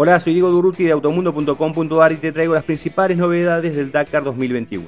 Hola, soy Diego Duruti de automundo.com.ar y te traigo las principales novedades del Dakar 2021.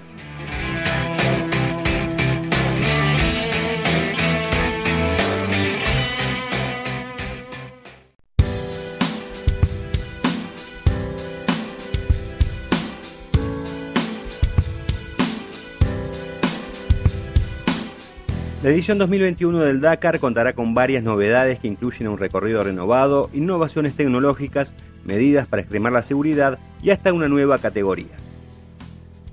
La edición 2021 del Dakar contará con varias novedades que incluyen un recorrido renovado, innovaciones tecnológicas, medidas para extremar la seguridad y hasta una nueva categoría.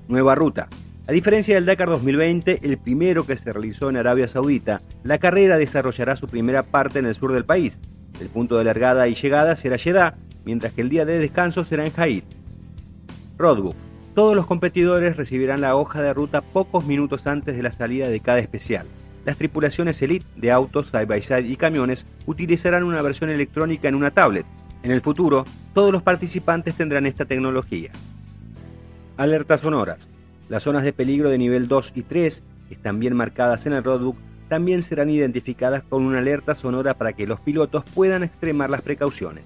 Nueva ruta. A diferencia del Dakar 2020, el primero que se realizó en Arabia Saudita, la carrera desarrollará su primera parte en el sur del país. El punto de largada y llegada será Jeddah, mientras que el día de descanso será en Haid. Roadbook. Todos los competidores recibirán la hoja de ruta pocos minutos antes de la salida de cada especial. Las tripulaciones Elite de autos, side-by-side y camiones utilizarán una versión electrónica en una tablet. En el futuro, todos los participantes tendrán esta tecnología. Alertas sonoras. Las zonas de peligro de nivel 2 y 3, que están bien marcadas en el roadbook, también serán identificadas con una alerta sonora para que los pilotos puedan extremar las precauciones.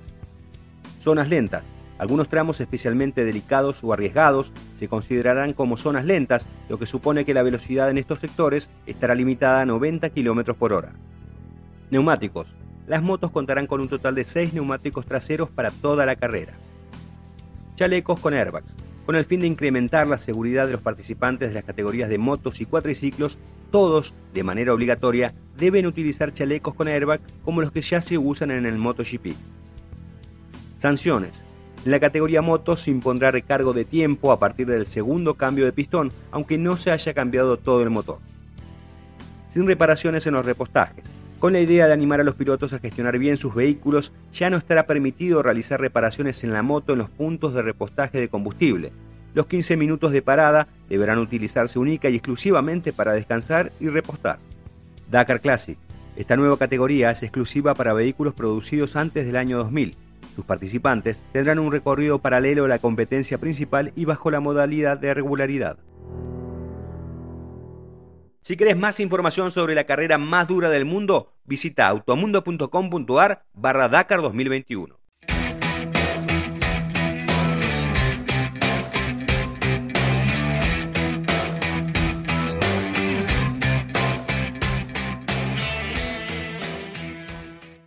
Zonas lentas. Algunos tramos especialmente delicados o arriesgados se considerarán como zonas lentas, lo que supone que la velocidad en estos sectores estará limitada a 90 km por hora. Neumáticos. Las motos contarán con un total de 6 neumáticos traseros para toda la carrera. Chalecos con airbags. Con el fin de incrementar la seguridad de los participantes de las categorías de motos y cuatriciclos, todos, de manera obligatoria, deben utilizar chalecos con airbag como los que ya se usan en el MotoGP. Sanciones. En la categoría motos se impondrá recargo de tiempo a partir del segundo cambio de pistón, aunque no se haya cambiado todo el motor. Sin reparaciones en los repostajes. Con la idea de animar a los pilotos a gestionar bien sus vehículos, ya no estará permitido realizar reparaciones en la moto en los puntos de repostaje de combustible. Los 15 minutos de parada deberán utilizarse única y exclusivamente para descansar y repostar. Dakar Classic. Esta nueva categoría es exclusiva para vehículos producidos antes del año 2000 sus participantes tendrán un recorrido paralelo a la competencia principal y bajo la modalidad de regularidad. Si querés más información sobre la carrera más dura del mundo, visita automundo.com.ar barra Dakar 2021.